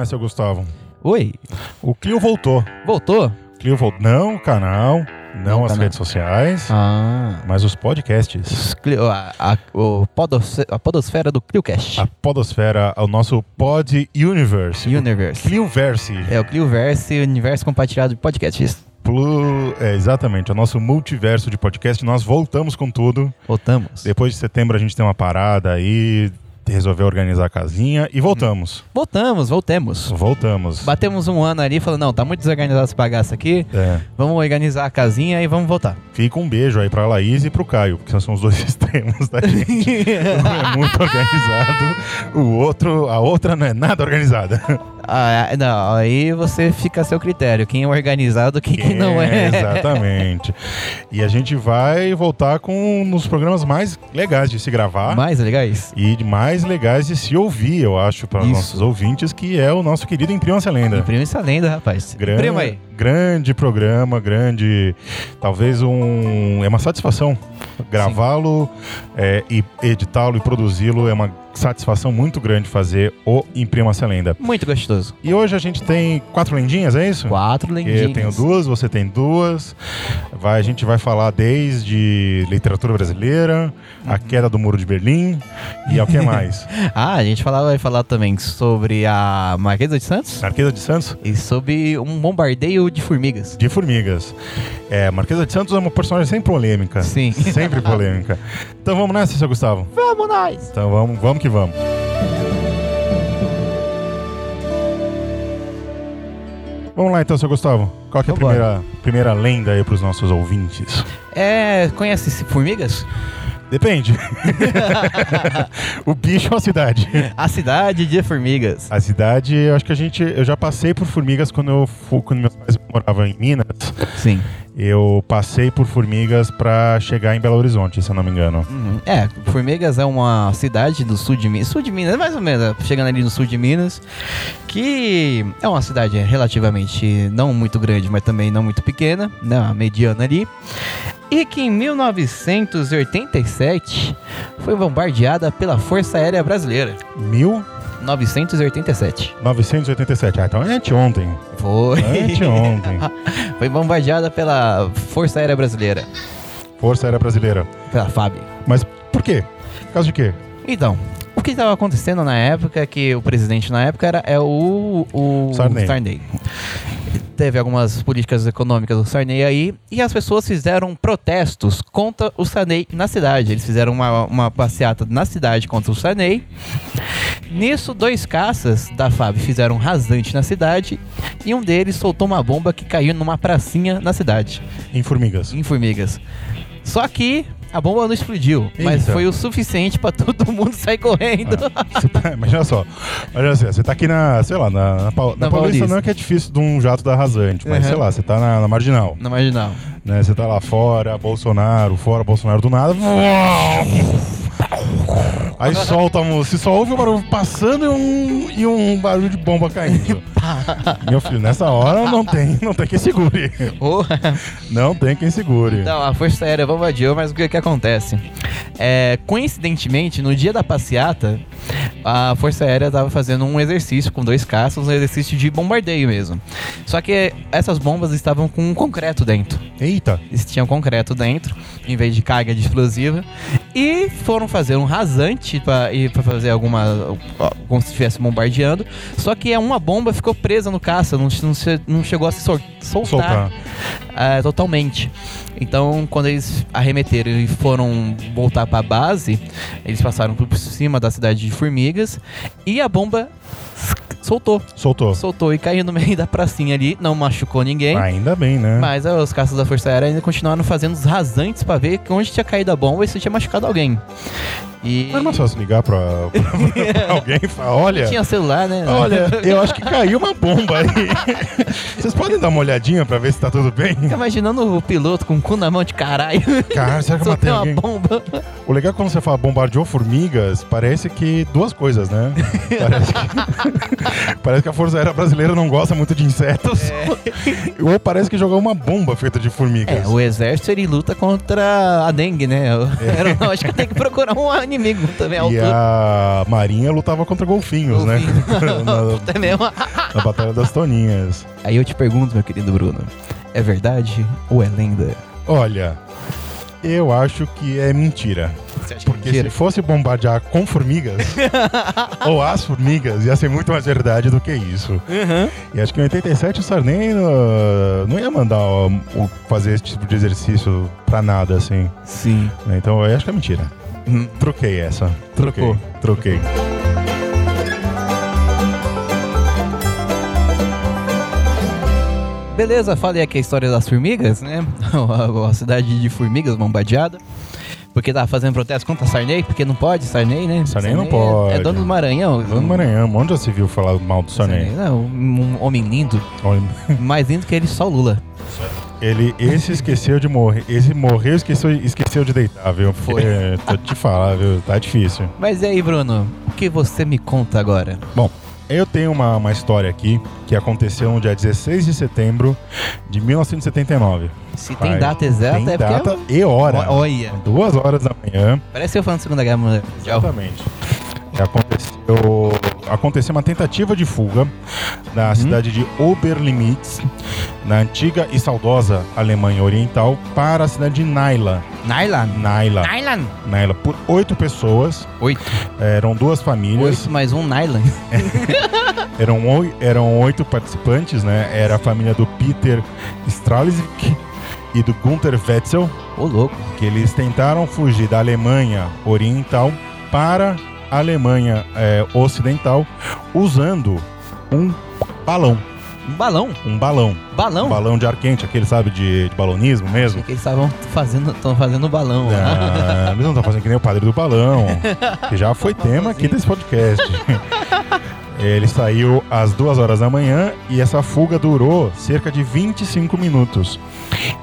Né, seu Gustavo? Oi, O Clio voltou. voltou? Clio voltou. Não o canal, não, Não as canal. redes sociais, Ah. mas os podcasts. Clio- a, a- o podos- a podosfera do ClioCast. A podosfera, o nosso Pod Universe. Universe. Clioverse. É o Clioverse, universo compartilhado de podcasts. Plu- é, exatamente, o nosso multiverso de podcast. Nós voltamos com tudo. Voltamos. Depois de setembro a gente tem uma parada aí, resolveu organizar a casinha e voltamos. Voltamos, voltemos. Voltamos. Batemos um ano ali falando, não, tá muito desorganizado esse bagaço aqui. É. Vamos organizar a casinha e vamos voltar. Fica um beijo aí pra Laís e pro Caio, porque são os dois extremos da gente. Um é muito organizado, o outro, a outra não é nada organizada. Ah, não, aí você fica a seu critério. Quem é organizado, quem, quem não é. Exatamente. E a gente vai voltar com um dos programas mais legais de se gravar. Mais legais? E mais legais de se ouvir, eu acho, para os nossos ouvintes, que é o nosso querido Imprima essa Lenda. Imprime essa lenda, rapaz. Grande, Imprima aí. grande programa, grande. Talvez um. É uma satisfação. Gravá-lo é, e editá-lo e produzi-lo é uma satisfação muito grande fazer o Imprima essa Lenda. Muito gostoso. E hoje a gente tem quatro lendinhas, é isso? Quatro lendinhas. Eu tenho duas, você tem duas. Vai, a gente vai falar desde literatura brasileira, a queda do muro de Berlim e ao que mais? Ah, a gente fala- vai falar também sobre a Marquesa de Santos Marquesa de Santos? e sobre um bombardeio de formigas. De formigas. É, Marquesa de Santos é uma personagem sempre polêmica. Sim. Sempre polêmica. Então vamos nessa, seu Gustavo? Vamos nós! Então vamos, vamos que vamos. Vamos lá então, seu Gustavo. Qual que é a Vambora. primeira, primeira lenda aí pros nossos ouvintes? É, conhece formigas? Depende. o bicho ou a cidade? A cidade de formigas. A cidade, eu acho que a gente. Eu já passei por formigas quando eu fui, quando meus pais moravam em Minas. Sim. Eu passei por formigas pra chegar em Belo Horizonte, se eu não me engano. Uhum. É, Formigas é uma cidade do sul de Minas. Sul de Minas, mais ou menos, chegando ali no sul de Minas. Que é uma cidade relativamente não muito grande, mas também não muito pequena, né? Uma mediana ali. E que em 1987 foi bombardeada pela Força Aérea Brasileira. 1987. 1987. Ah, então é anteontem. Foi. Anteontem. foi bombardeada pela Força Aérea Brasileira. Força Aérea Brasileira. Pela FAB. Mas por quê? Por causa de quê? Então, o que estava acontecendo na época, que o presidente na época era é o, o Sarney. Teve algumas políticas econômicas do Sarney aí, e as pessoas fizeram protestos contra o Sarney na cidade. Eles fizeram uma, uma passeata na cidade contra o Sarney. Nisso, dois caças da FAB fizeram um rasante na cidade, e um deles soltou uma bomba que caiu numa pracinha na cidade, Em formigas. em Formigas. Só que a bomba não explodiu, mas Eita. foi o suficiente para todo mundo sair correndo. Você tá- imagina só. Imagina assim, você tá aqui na, sei lá, na, na, na Na Paulista Paulista. não é que é difícil de um jato da rasante, mas Uhum. sei lá, você tá na, na marginal. Na marginal. Né? Você tá lá fora, Bolsonaro, fora, Bolsonaro do nada. Aí solta, um- se só ouve um barulho passando e um, e um barulho de bomba caindo. Meu filho, nessa hora não tem, não tem quem segure. Oh, Não tem quem segure. Então, a Força Aérea bombardeou, mas o que que acontece? É, coincidentemente, no dia da passeata, a Força Aérea estava fazendo um exercício com dois caças, um exercício de bombardeio mesmo. Só que essas bombas estavam com um concreto dentro. Eita, Eles tinham concreto dentro, em vez de carga de explosiva. E foram fazer um rasante para fazer alguma. como se estivesse bombardeando. Só que uma bomba ficou presa no caça, não, não, não chegou a se sol- soltar, soltar. ah, totalmente. Então, quando eles arremeteram e foram voltar para a base, eles passaram por cima da cidade de Formigas e a bomba soltou. Soltou. Soltou e caiu no meio da pracinha ali, não machucou ninguém. Ainda bem, né? Mas os caças da Força Aérea ainda continuaram fazendo os rasantes pra ver onde tinha caído a bomba e se tinha machucado alguém. E Não é mais fácil ligar pra, pra- alguém e falar, olha, tinha celular, né? olha, eu acho que caiu uma bomba aí. Vocês podem dar uma olhadinha pra ver se tá tudo bem? Fica imaginando o piloto com o cu na mão de caralho. Cara, será que eu matei Soltei uma alguém? bomba. O legal é que quando você fala bombardeou formigas, parece que duas coisas, né? Parece que, parece que a Força Aérea Brasileira não gosta muito de insetos. Ou parece que jogou uma bomba feita de formigas. É, o exército ele luta contra a dengue, né? A aeronáutica tem que procurar um inimigo também é E a Marinha lutava contra golfinhos, né? na, Puta, é mesmo. na Batalha das Toninhas. Aí eu te pergunto, meu querido Bruno, é verdade ou é lenda? Olha, eu acho que é mentira. Você acha que é Porque mentira? se fosse bombardear com formigas, ou as formigas, ia ser muito mais verdade do que isso. Uhum. E acho que em 87 o Sarney uh, não ia mandar o- fazer esse tipo de exercício pra nada, assim. Sim. né? Então eu acho que é mentira. Hum. Troquei essa. Trocou. Troquei. Troquei. Beleza, falei aqui a história das formigas, né? A, cidade de formigas bombardeada. Porque tava fazendo protesto contra Sarney, porque não pode, Sarney, né? Sarney não é- pode. É, dono do Maranhão. Lá no Maranhão, onde já se viu falar mal do Sarney? Não, um homem lindo. Olha, Mais lindo que ele, só o Lula. Ele, esse esqueceu de morrer. Esse morreu e esqueceu, esqueceu de deitar, viu? Porque, tô te falar, viu? Tá difícil. Mas e aí, Bruno? O que você me conta agora? Bom, eu tenho uma, uma história aqui que aconteceu no dia 16 de setembro de 1979. Se tem Vai. data exata, Tem é porque... data e hora. Olha, Duas horas da manhã. parece eu falando Segunda Guerra Mundial. Exatamente. Aconteceu, aconteceu uma tentativa de fuga na cidade de Oberlimitz, na antiga e saudosa Alemanha Oriental, para a cidade de Naila. Nylan. Naila. Nylan. Naila, por oito pessoas. Oito. Eram duas famílias. Oito mais um Nylan. Eram, oi- eram oito participantes, né? Era a família do Peter Stralzik e do Gunther Wetzel, Ô, louco. que eles tentaram fugir da Alemanha Oriental para a Alemanha eh, Ocidental usando um balão. Um balão. Um balão. Balão? Um balão de ar quente, aquele, sabe, de, de balonismo mesmo. Achei que eles estavam fazendo, estão fazendo balão. lá. Ah, eles não estão fazendo que nem o padre do balão, que já foi tema aqui desse podcast. Ele saiu às duas horas da manhã e essa fuga durou cerca de 25 minutos.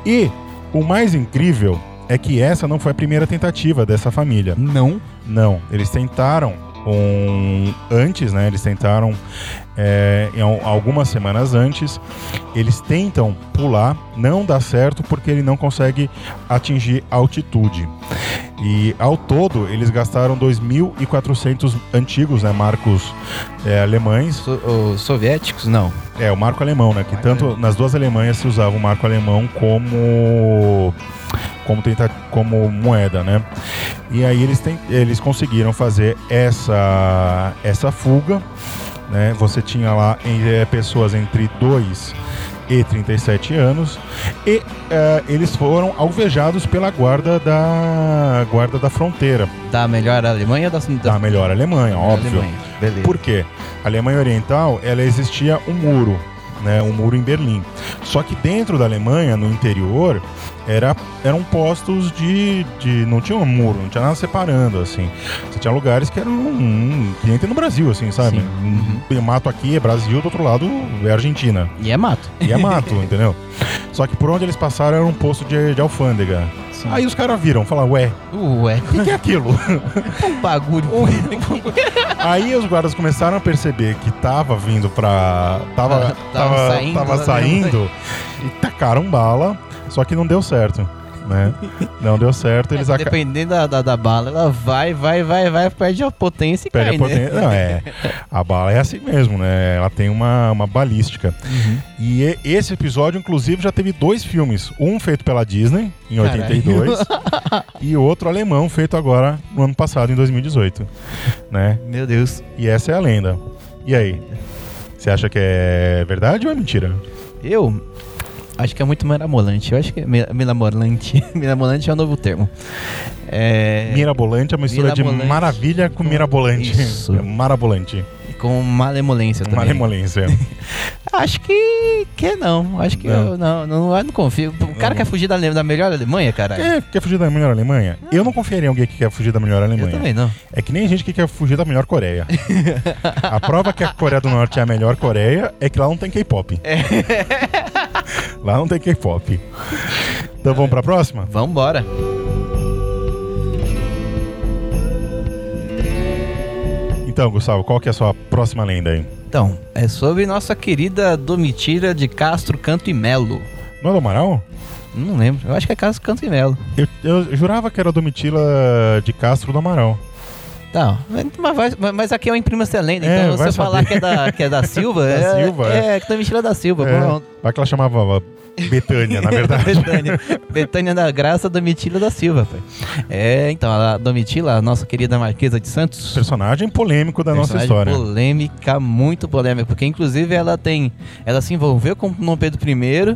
E o mais incrível é que essa não foi a primeira tentativa dessa família. Não. Não, eles tentaram um, antes, né? Eles tentaram é, em al- algumas semanas antes. Eles tentam pular, não dá certo porque ele não consegue atingir altitude. E ao todo eles gastaram 2.400 antigos, né? Marcos é, alemães. So- os soviéticos, não. É, o marco alemão, né? Que tanto nas duas Alemanhas se usava o marco alemão como como tenta, como moeda, né? E aí eles tem, eles conseguiram fazer essa essa fuga, né? Você tinha lá em- eh, pessoas entre 2 e 37 anos e eh, eles foram alvejados pela guarda da guarda da fronteira, Da melhor Alemanha ou da, da melhor Alemanha, da óbvio. Alemanha. Beleza. Por quê? A Alemanha Oriental, ela existia um muro, né, um muro em Berlim. Só que dentro da Alemanha, no interior, era, eram postos de, de não tinha um muro, não tinha nada separando assim. Você tinha lugares que eram hum, que nem tem no Brasil, assim, sabe? Uhum. Um mato aqui é Brasil, do outro lado é Argentina. E é mato. E é mato, entendeu? Só que por onde eles passaram era um posto de, de alfândega. Sim. Aí os caras viram, falaram, ué, Ué, o que, que é aquilo? um bagulho. Aí os guardas começaram a perceber que tava vindo pra. Tava, Ah, tava tava, saindo, tava né? saindo e tacaram bala, só que não deu certo. Né? Não deu certo, eles aca- Dependendo da, da, da bala, ela vai, vai, vai, vai, perde a potência e perde cai, a potência. né? Não, é. A bala é assim mesmo, né? Ela tem uma, uma balística. Uhum. E e- esse episódio, inclusive, já teve dois filmes. Um feito pela Disney, em Caralho. 82, e outro alemão, feito agora no ano passado, em 2018. Né? Meu Deus. E essa é a lenda. E aí? Você acha que é verdade ou é mentira? Eu acho que é muito mirabolante. Eu acho que é mi- mirabolante. mirabolante é o novo termo. É... Mirabolante é uma mistura de maravilha com mirabolante. Isso. É Marabolante. Com malemolência também. Malemolência. Acho que, que não. Acho que Não. eu não, não, eu não confio. O cara Não. quer fugir da, da melhor Alemanha, caralho. Quer, quer fugir da melhor Alemanha? Eu não confiaria em alguém que quer fugir da melhor eu Alemanha. também não. É que nem a gente que quer fugir da melhor Coreia. a prova que a Coreia do Norte é a melhor Coreia é que lá não tem K-pop. Lá não tem K-pop. Então vamos pra próxima? Vambora. Então, Gustavo, qual que é a sua próxima lenda aí? Então, é sobre nossa querida Domitila de Castro Canto e Melo. Não é do Amaral? Não lembro. Eu acho que é Castro Canto e Melo. Eu, eu jurava que era Domitila de Castro do Amaral. Não, mas, vai- mas aqui é uma imprima excelente, É, então se eu falar saber. que é da, que é da Silva, Da é, Silva, é, é. que da Mentira da Silva. É, vai que ela chamava Betânia, na verdade. Betânia. Betânia da Graça Domitila da Silva, pai. É, então, a Domitila, a nossa querida Marquesa de Santos. Personagem polêmico da nossa personagem história. polêmica, muito polêmica, porque inclusive ela tem, ela se envolveu com Dom Pedro I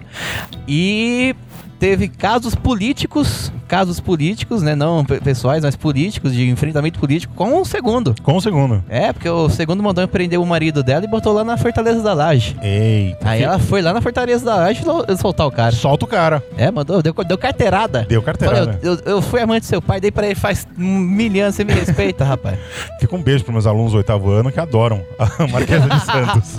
e teve casos políticos, casos políticos, né, não pe- pessoais, mas políticos, de enfrentamento político com o segundo. Com o segundo. É, porque o segundo mandou prender o marido dela e botou lá na Fortaleza da Laje. Eita. Aí ela foi lá na Fortaleza da Laje sol- soltar o cara. Solta o cara. É, mandou, deu, deu carteirada. Deu carteirada. Falei, eu, eu, eu fui amante do seu pai, dei pra ele faz um milhão, você me respeita, rapaz. Fica um beijo para meus alunos do oitavo ano que adoram a Marquesa de Santos.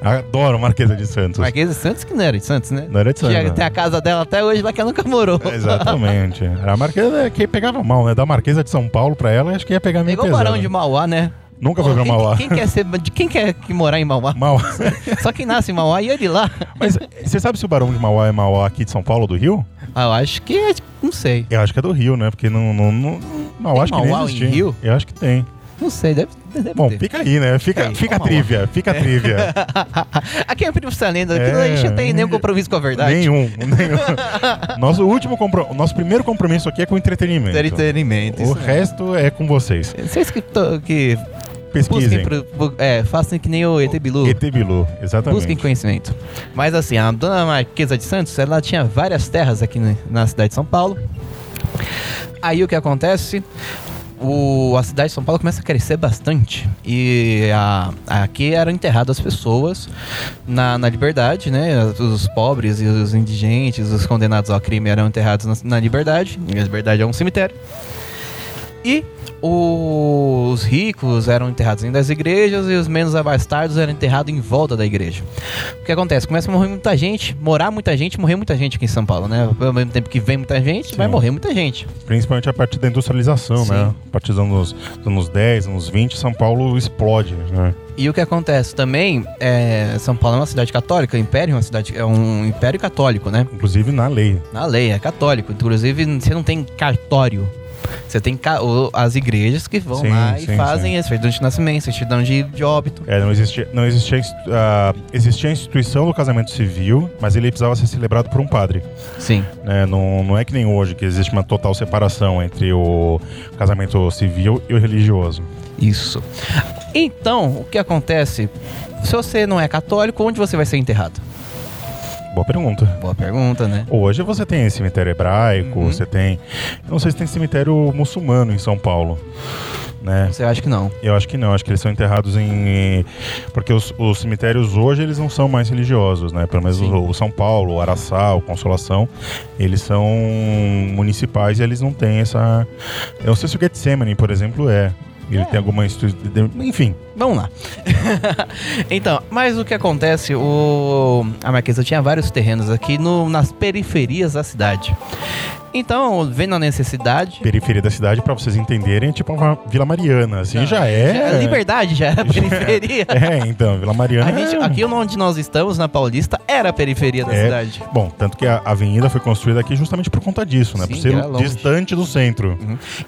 adoram a Marquesa de Santos. Marquesa de Santos que não era de Santos, né? Não era de Santos. Né? tem a casa dela até hoje lá que ela nunca morou. Exatamente. Era a Marquesa que pegava mal, né? Da Marquesa de São Paulo pra ela, acho que ia pegar meio Pegou o pesado. Barão de Mauá, né? Nunca Pô, foi pra quem, Mauá. Quem quer ser, de quem quer que morar em Mauá? Mauá. Só quem nasce em Mauá e ele lá. Mas você sabe se o Barão de Mauá é Mauá aqui de São Paulo ou do Rio? Ah, eu acho que é, não sei. Eu acho que é do Rio, né? Porque não. não, não Mauá Tem acho que nem Mauá em existia. Rio? Eu acho que tem. Não sei, deve, deve Bom, ter. fica aí, né? Fica, Fica aí, fica a trivia, fica a trivia. Aqui é primo lenda, aqui É. a gente não tem nenhum compromisso com a verdade. nenhum, nenhum. Nosso último compro... Nosso primeiro compromisso aqui é com entretenimento. Entretenimento. O resto é com vocês. Vocês que, to- que Pesquisem. pro- pro- é, façam que nem o ET Bilu. ET Bilu, exatamente. Busquem conhecimento. Mas assim, a dona Marquesa de Santos, ela tinha várias terras aqui na cidade de São Paulo. Aí o que acontece? O, a cidade de São Paulo começa a crescer bastante. E a, aqui eram enterradas as pessoas na, na liberdade, né? Os pobres e os indigentes, os condenados ao crime eram enterrados na, na liberdade. E a liberdade é um cemitério. E os ricos eram enterrados dentro das igrejas e os menos abastados eram enterrados em volta da igreja. O que acontece? Começa a morrer muita gente, morar muita gente, morrer muita gente aqui em São Paulo, né? Ao mesmo tempo que vem muita gente, vai Sim. morrer muita gente. Principalmente a partir da industrialização, Sim. né? A partir dos anos, dos anos 10, anos 20, São Paulo explode, né? E o que acontece também, é, São Paulo é uma cidade católica, o Império é uma cidade, é um império católico, né? Inclusive na lei. Na lei, é católico. Inclusive, você não tem cartório. Você tem as igrejas que vão Sim, lá sim, e fazem sim. a certidão de nascimento, certidão de, de óbito. É, não existia, não existia, ah, existia a instituição do casamento civil, mas ele precisava ser celebrado por um padre. Sim. né? Não, não é que nem hoje, que existe uma total separação entre o casamento civil e o religioso. Isso. Então, o que acontece? Se você não é católico, onde você vai ser enterrado? Boa pergunta. Boa pergunta, né? Hoje você tem cemitério hebraico, Uhum. você tem. eu Não sei se tem cemitério muçulmano em São Paulo. Né? Você acha que não? Eu acho que não, acho que eles são enterrados em. Porque os, os cemitérios hoje eles não são mais religiosos, né? Pelo menos o, o São Paulo, o Araçá, o Consolação, eles são municipais e eles não têm essa. Eu não sei se o Getsemane, por exemplo, é. Ele É. tem alguma instituição. Enfim, Vamos lá. então, mas o que acontece? O... A Marquesa tinha vários terrenos aqui no... nas periferias da cidade. Então, vendo a necessidade. periferia da cidade, pra vocês entenderem, é tipo uma Vila Mariana, assim, já é. A Liberdade já era periferia. É, então, Vila Mariana. A gente, é- aqui onde nós estamos, na Paulista, era a periferia da É. cidade. Bom, tanto que a avenida foi construída aqui justamente por conta disso, né? Sim, por ser distante do centro.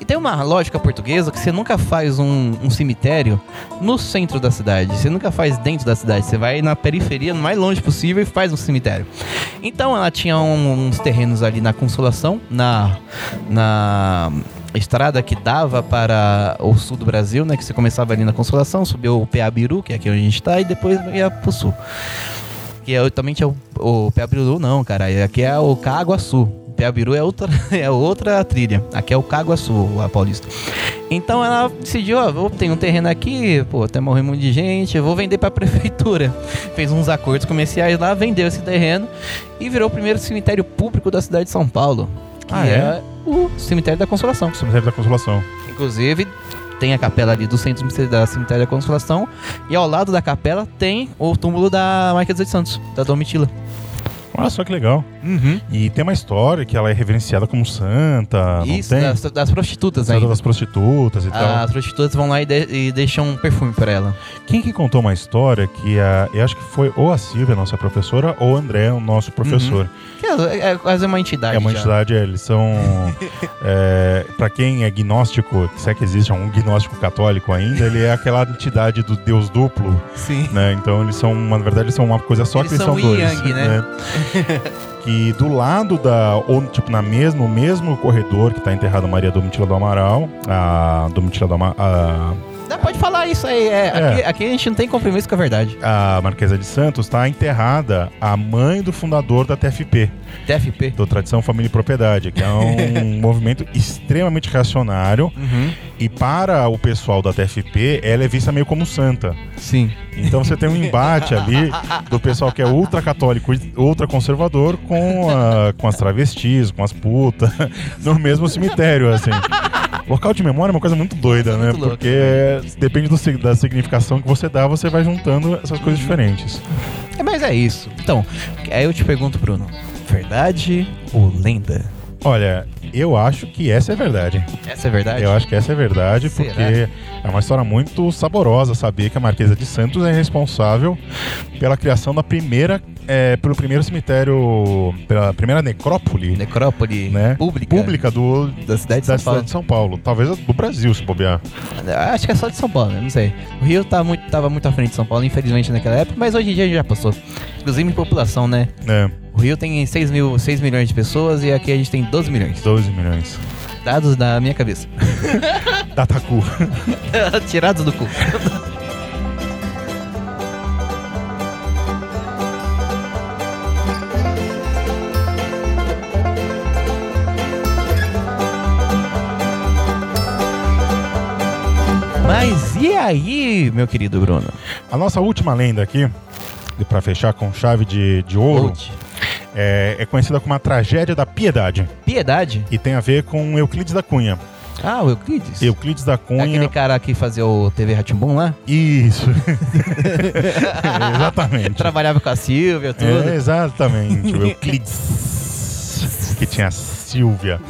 E tem uma lógica portuguesa que você nunca faz um, um cemitério no centro da cidade. Você nunca faz dentro da cidade. Você vai na periferia, no mais longe possível, e faz um cemitério. Então ela tinha um- uns terrenos ali na Consolação, na, na estrada que dava para o sul do Brasil, né? Que você começava ali na Consolação, subiu o Peabiru, que é aqui onde a gente tá, e depois ia pro sul. Que é, também tinha o, o Peabiru, não, cara. Aqui é o Caguaçu. Peabiru é outra, é outra trilha. Aqui é o Caguaçu, a Paulista. Então ela decidiu, ó, vou ter um terreno aqui, pô, até morrer muito de gente, eu vou vender pra prefeitura. Fez uns acordos comerciais lá, vendeu esse terreno e virou o primeiro cemitério público da cidade de São Paulo. Que Ah, é? é o cemitério da Consolação. Cemitério da Consolação. Inclusive, tem a capela ali do centro da cemitério da Consolação. E ao lado da capela tem o túmulo da Marquesa de Santos, da Domitila. Olha só que legal. Uhum. E tem uma história que ela é reverenciada como santa, Isso, das, das prostitutas ainda. das prostitutas e tal. As prostitutas vão lá e, de- e deixam um perfume pra ela. Quem que contou uma história que a, eu acho que foi ou a Silvia, nossa professora, ou o André, o nosso professor. Que É, é quase uma entidade. É uma já. entidade, é, eles são. é, para quem é gnóstico, se é que existe um gnóstico católico ainda, ele é aquela entidade do Deus duplo, Sim. né? Então eles são, na verdade, eles são uma coisa só Eles que eles são dois. yang, né? que do lado da. Ou, tipo, na mesmo, mesmo corredor que tá enterrada Maria Domitila do Amaral, a Domitila do Amaral. Não, pode falar isso aí. É, Aqui, aqui a gente não tem compromisso com a verdade. a Marquesa de Santos está enterrada a mãe do fundador da TFP, TFP. do Tradição Família e Propriedade, que é um movimento extremamente reacionário Uhum. e para o pessoal da TFP ela é vista meio como santa. Sim. Então você tem um embate ali do pessoal que é ultra católico e ultra conservador com, a- com as travestis, com as putas, no mesmo cemitério, assim. Local de memória é uma coisa muito doida, né? Muito louco. Porque depende do da significação que você dá, você vai juntando essas coisas diferentes. É, mas é isso. Então, aí eu te pergunto, Bruno. Verdade ou lenda? Olha, eu acho que essa é verdade. Essa é verdade? Eu acho que essa é verdade, Será? porque é uma história muito saborosa saber que a Marquesa de Santos é responsável pela criação da primeira, é, pelo primeiro cemitério, pela primeira necrópole Necrópole né, pública, pública do, da cidade de da São Paulo. cidade de São Paulo. Talvez do Brasil, se bobear. Acho que é só de São Paulo, né? não sei. O Rio tá muito, tava muito à frente de São Paulo, infelizmente, naquela época, mas hoje em dia já passou. Inclusive em população, né? É, O Rio tem 6, mil, 6 milhões de pessoas e aqui a gente tem 12 milhões. 12 milhões. Dados da minha cabeça. Dataku. Tirados do cu. Mas e aí, meu querido Bruno? A nossa última lenda aqui, pra fechar com chave de, de ouro, Old. É, é conhecida como a tragédia da piedade. Piedade? E tem a ver com Euclides da Cunha. Ah, o Euclides. Euclides da É Cunha. Aquele cara que fazia o TV Ratimbum lá? Isso. Exatamente. Trabalhava com a Silvia, tudo. É, exatamente. O Euclides. que tinha a Silvia.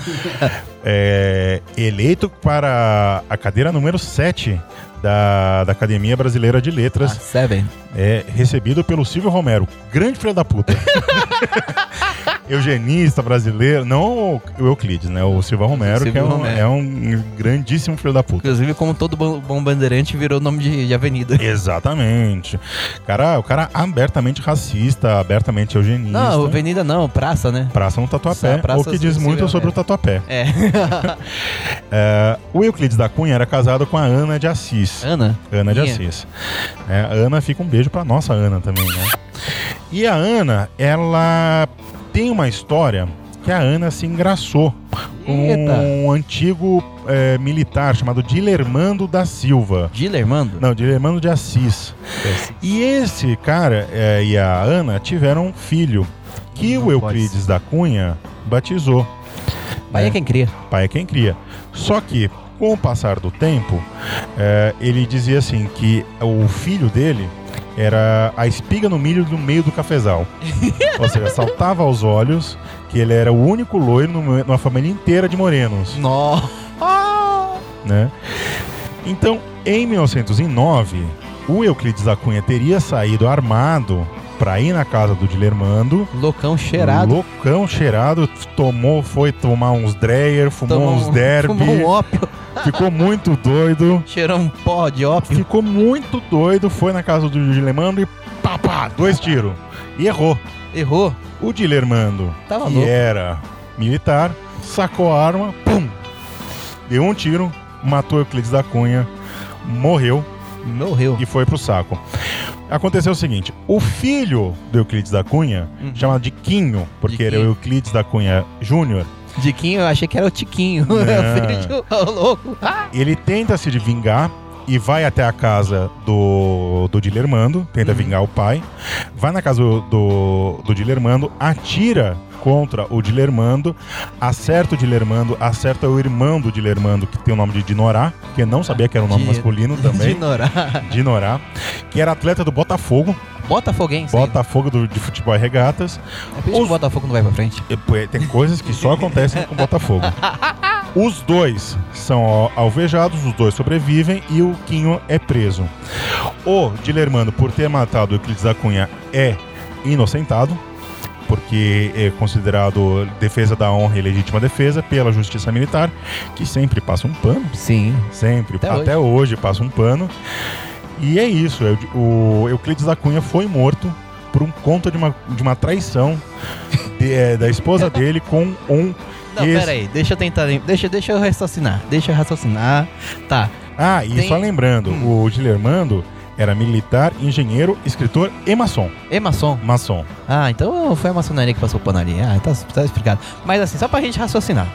É, eleito para a cadeira número 7 da, da Academia Brasileira de Ah, Letras. Seven. É recebido pelo Silvio Romero. Grande filho da puta. Eugenista brasileiro. Não o Euclides, né? O Silvio Romero, Silvio que é um, Romero. é um grandíssimo filho da puta. Inclusive, como todo bom, bandeirante, virou nome de, de avenida. Exatamente. Cara, o cara abertamente racista, abertamente eugenista. Não, avenida não, praça, né? Praça no Tatuapé, Praça o que diz muito sobre o. Tatuapé. É. É, o Euclides da Cunha era casado com a Ana de Assis. Ana? Ana de Minha. Assis. É, a Ana fica um beijo pra nossa Ana também, né? E a Ana, ela tem uma história que a Ana se engraçou com Eita. um antigo é, militar chamado Dilermando da Silva. Dilermando? Não, Dilermando de Assis. E esse cara é, e a Ana tiveram um filho que Não o Euclides da Cunha batizou. Pai é né? quem cria. Pai é quem cria. Só que, com o passar do tempo, é, ele dizia assim que o filho dele era a espiga no milho no meio do cafezal. Ou seja, saltava aos olhos que ele era o único loiro numa família inteira de morenos, Nó. né? Então, em 1909, o Euclides da Cunha teria saído armado para ir na casa do Dilermando. Loucão cheirado. Loucão cheirado, tomou, foi tomar uns Dreyer, fumou Tomou uns um- derby. Fumou um ópio. Ficou muito doido. Cheirou um pó de ópio. Ficou muito doido. Foi na casa do Dilermando e pá, pá, dois tiros. E errou. Errou. O Dilermando, Tava que louco. era militar, sacou a arma, pum! Deu um tiro, matou Euclides da Cunha, morreu Morreu. e foi pro saco. Aconteceu o seguinte: o filho do Euclides da Cunha, Uhum. chamado de Quinho, porque ele é o. Euclides da Cunha Júnior, Diquinho, eu achei que era o Tiquinho. De- Ô, louco. Ah. ele tenta se vingar e vai até a casa do, do Dilermando, tenta Uhum. vingar o pai, vai na casa do, do, do Dilermando, atira contra o Dilermando, acerta o Dilermando, acerta o irmão do Dilermando, que tem o nome de Dinorá, que eu não sabia que era um nome masculino também, Ignorar. Dinorá, que era atleta do Botafogo, Botafoguense. Botafogo do, de futebol e regatas, É por isso que o Botafogo não vai pra frente. E, pô, Tem coisas que só acontecem com o Botafogo. Os dois são al- alvejados, os dois sobrevivem e o Quinho é preso. O Dilermando, por ter matado o Euclides da Cunha, é inocentado. Porque é considerado defesa da honra e legítima defesa pela justiça militar, que sempre passa um pano, Sim. sempre, Até até, hoje. passa um pano. E é isso, o Euclides da Cunha foi morto por um conta de uma, de uma traição de- é, da esposa dele com um Não, ex- pera aí, deixa eu tentar. Deixa, deixa eu raciocinar. Deixa eu raciocinar. Tá. Ah, e Tem- só lembrando, Hum. o Guilhermando era militar, engenheiro, escritor e maçom. E maçom. Maçom. Ah, então foi a maçonaria que passou o pano ali. Ah, tá, tá explicado. Mas assim, só pra gente raciocinar.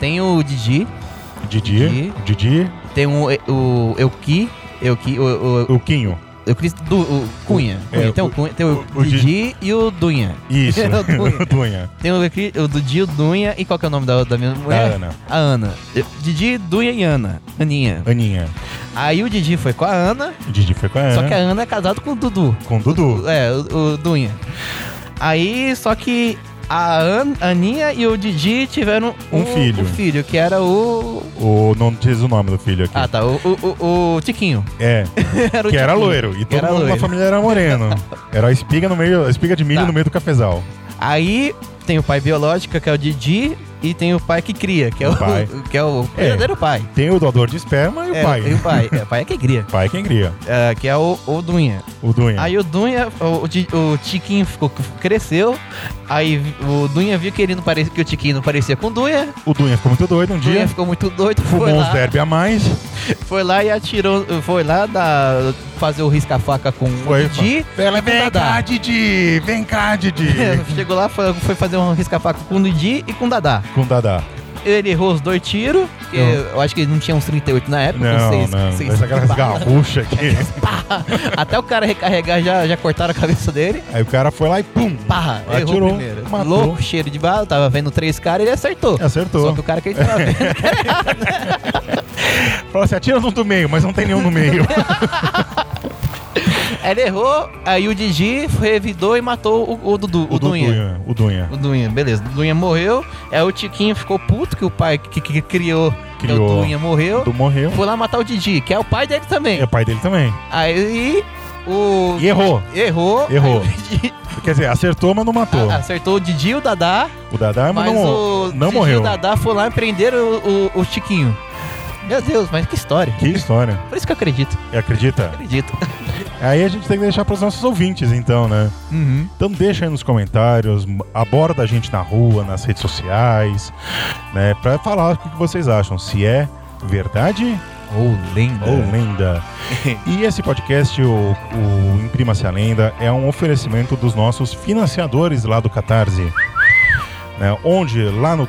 Tem o Didi, Didi. Didi. Didi. tem o, o Euki, Euki, o, o, O Quinho. Euclides du, o Cunha. É, Cunha. tem o, Cunha, tem o, o Di- Didi e o Dunha. Isso. O Dunha. o Dunha. Tem o, o Didi, o Dunha e qual que é o nome da, da minha mulher? Ana. A Ana. Didi, Dunha e Ana. Aninha. Aninha. Aí o Didi foi com a Ana, Didi foi com a Ana. só que a Ana é casada com o Dudu. Com o Dudu. É, o, o Dunha. Aí, só que a An, Aninha e o Didi tiveram Um o- filho. O filho, que era o. O, não diz o nome do filho aqui. Ah, tá. O, o, o, o Tiquinho. É, era o que era loiro. E todo era mundo na loiro. família era moreno. Era a espiga no meio, a espiga de milho Tá. no meio do cafezal. Aí tem o pai biológico, que é o Didi, e tem o pai que cria, que é O o, pai. que é o verdadeiro pai. Tem o doador de esperma e o É, pai. E o pai. É, o pai é quem cria. pai é quem cria. É, que é o, o Dunha. O Dunha. Aí o Dunha, o, o, o Tiquinho ficou, cresceu. Aí o Dunha viu que, ele não parecia, que o Tiquinho não parecia com o Dunha. O Dunha ficou muito doido um O Dunha dia. ficou muito doido, foi Fumou uns derby a mais. foi lá e atirou. Foi lá dar, fazer o risca-faca com Foi, o Didi. Ela, vem cá, Didi! Vem cá, Didi! Chegou lá, foi, foi fazer um risca-faca com o Didi e com o Dadá. Com o Dadá. Ele errou os dois tiros, que Não. eu acho que ele não tinha uns 38 na época, Não, seis, não. seis Mas aquelas garruchas aqui. Até o cara recarregar já, já cortaram a cabeça dele. Aí o cara foi lá e pum! Pá! Errou Atirou, primeiro. matou. Louco, cheiro de bala, tava vendo três caras e ele acertou. Acertou. Só que o cara que ele tava vendo. Falou assim: atira no do meio, mas não tem nenhum no meio. Ele errou, aí o Didi revidou e matou o, o Dudu, o, do Dunha. O Dunha. O Dunha, beleza. O Dunha morreu. Aí o Tiquinho ficou puto que o pai que, que- que criou, que Criou. o Dunha morreu. Do morreu. Foi lá matar o Didi, que é o pai dele também. É o pai dele também. Aí o. E errou. Errou. Errou. O Didi Quer dizer, acertou, mas não matou. acertou o Didi e o Dadá. o Dadá, mas, Mas não, o não Didi morreu. o Dadá foi lá e prenderam o, o, o Chiquinho. Meu Deus, mas que história. Que história. Por isso que eu acredito. Acredita? Acredito. Aí a gente tem que deixar para os nossos ouvintes, então, né? Uhum. Então deixa aí nos comentários, aborda a gente na rua, nas redes sociais, né? Pra falar o que vocês acham. Se é verdade Ou lenda. ou lenda. E esse podcast, o, o Imprima-se a Lenda, é um oferecimento dos nossos financiadores lá do Catarse. Né, onde lá no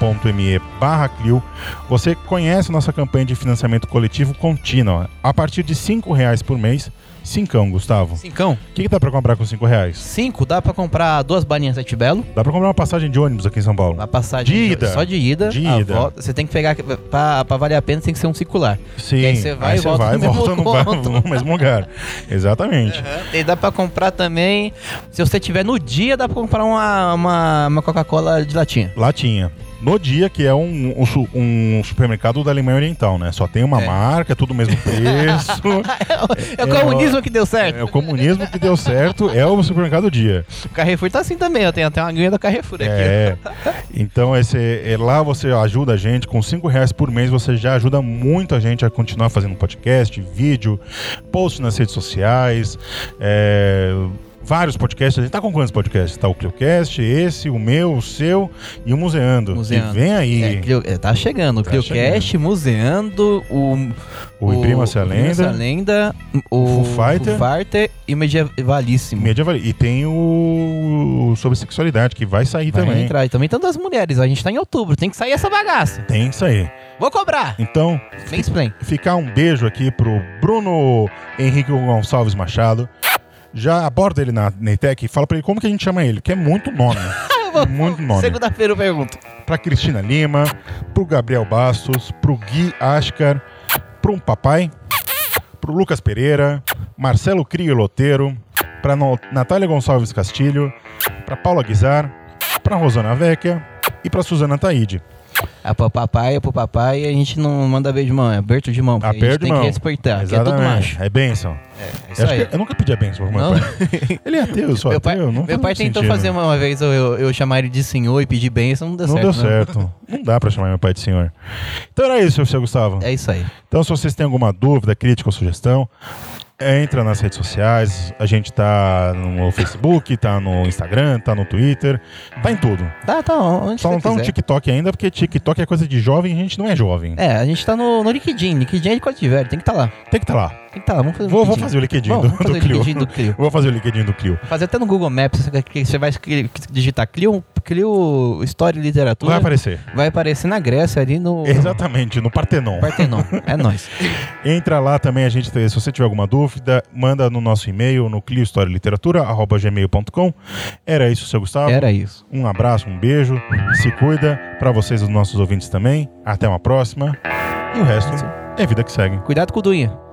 www.catarse.me barra Clio você conhece nossa campanha de financiamento coletivo contínua. A partir de R$ reais por mês, cincão, Gustavo. O Cincão. que, que dá pra comprar com R$ reais? Cinco, dá pra comprar duas balinhas Sete Belo. Dá pra comprar uma passagem de ônibus aqui em São Paulo. A passagem De ida. Só de ida. De ida. volta- você tem que pegar. Pra, pra valer a pena, tem que ser um circular. Sim, E aí você vai e você volta vai no mesmo volta no, ba- ponto. no mesmo lugar. Exatamente. E dá pra comprar também. Se você tiver no dia, dá pra comprar uma, uma, uma Coca-Cola de latinha. Latinha. No dia, que é um, um um supermercado da Alemanha Oriental, né? Só tem uma É. marca, é tudo o mesmo preço. É o comunismo que deu certo. é o comunismo que deu certo, é o supermercado dia. O Carrefour tá assim também. Eu tenho até uma aguinha da Carrefour aqui. É. Então, esse, é, lá você ajuda a gente, com 5 reais por mês você já ajuda muito a gente a continuar fazendo podcast, vídeo, post nas redes sociais, é, vários podcasts. A gente tá com quantos podcasts? Tá o Cliocast, esse, o meu, o seu e o Museando. Museando. Que vem aí. É, Clio- é, tá chegando. O Tá Cliocast, Museando, o. o Imprima-se a Imprima-se a Lenda. Lenda, o Foo Fighter. Fighter e o Medievalíssimo. Medieval. E tem o sobre sexualidade, que vai sair Vai também. entrar. E também tem das mulheres. A gente tá em outubro. Tem que sair essa bagaça. Tem que sair. Vou cobrar. Então, ficar um beijo aqui pro Bruno Henrique Gonçalves Machado. Já aborda ele na Neitec e fala pra ele como que a gente chama ele, que é muito nome. muito nome. Segunda-feira eu pergunto. Pra Cristina Lima, pro Gabriel Bastos, pro Gui Ascar, pro um papai, pro Lucas Pereira, Marcelo Crio Loteiro, pra No- Natália Gonçalves Castilho, pra Paula Guizar, pra Rosana Vecchia e pra Suzana Taide. A pro papai é pro papai e a gente não manda beijo de mão, é aberto de mão. a gente Aperto de tem mão. que respeitar, que é Exatamente. macho. É bênção. É isso Eu, aí. eu nunca pedi a bênção pro meu Não? pai. Ele é ateu, eu sou Meu pai, ateu. Não meu pai tentou sentido. fazer uma, vez eu, eu, eu chamar ele de senhor e pedir bênção, não deu Não certo. deu né? certo. Não dá pra chamar meu pai de senhor. Então era isso, seu Gustavo. É isso aí. Então, se vocês têm alguma dúvida, crítica ou sugestão, entra nas redes sociais. A gente tá no Facebook, tá no Instagram, tá no Twitter, tá em tudo. Tá, tá, onde Só não tá no quiser. TikTok ainda, porque TikTok é coisa de jovem e a gente não é jovem. É, a gente tá no, no LinkedIn. LinkedIn é de coisa de velho, tem que estar lá. Tem que estar lá. Tem que estar lá, vamos fazer o Vou, vou LinkedIn. fazer o LinkedIn Vamos, do, fazer do o Clio. LinkedIn do Clio. Vou fazer o LinkedIn do Clio. Fazer até no Google Maps, você vai digitar Clio, Clio História e Literatura. Vai aparecer. Vai aparecer na Grécia, ali no Exatamente, no Partenon. Partenon. É nóis. Entra lá também, a gente, se você tiver alguma dúvida, manda no nosso e-mail, no cliohistorialiteratura.gmail.com. Era isso, seu Gustavo. Era isso. Um abraço, um beijo, se cuida, para vocês e os nossos ouvintes também. Até uma próxima. E o resto é vida que segue. Cuidado com o Duinha.